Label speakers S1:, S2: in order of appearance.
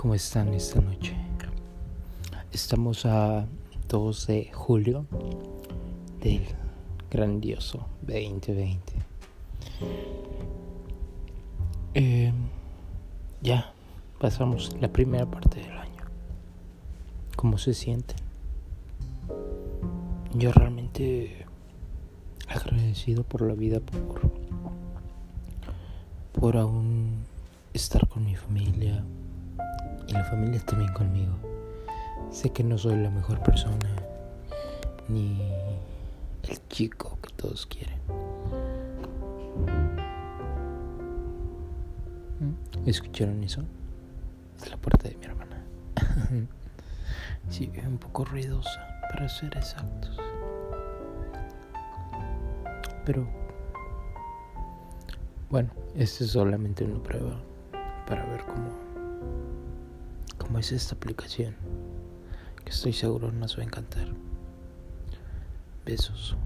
S1: ¿Cómo están esta noche? Estamos a 2 de julio del grandioso 2020. Eh, ya pasamos la primera parte del año. ¿Cómo se sienten? Yo realmente agradecido por la vida, por, por aún estar con mi familia y la familia también conmigo. Sé que no soy la mejor persona ni el chico que todos quieren. ¿Escucharon eso? Es la puerta de mi hermana. sí, un poco ruidosa, para ser exactos. Pero bueno, esta es solamente una prueba para ver cómo, cómo es esta aplicación, que estoy seguro nos va a encantar. Besos.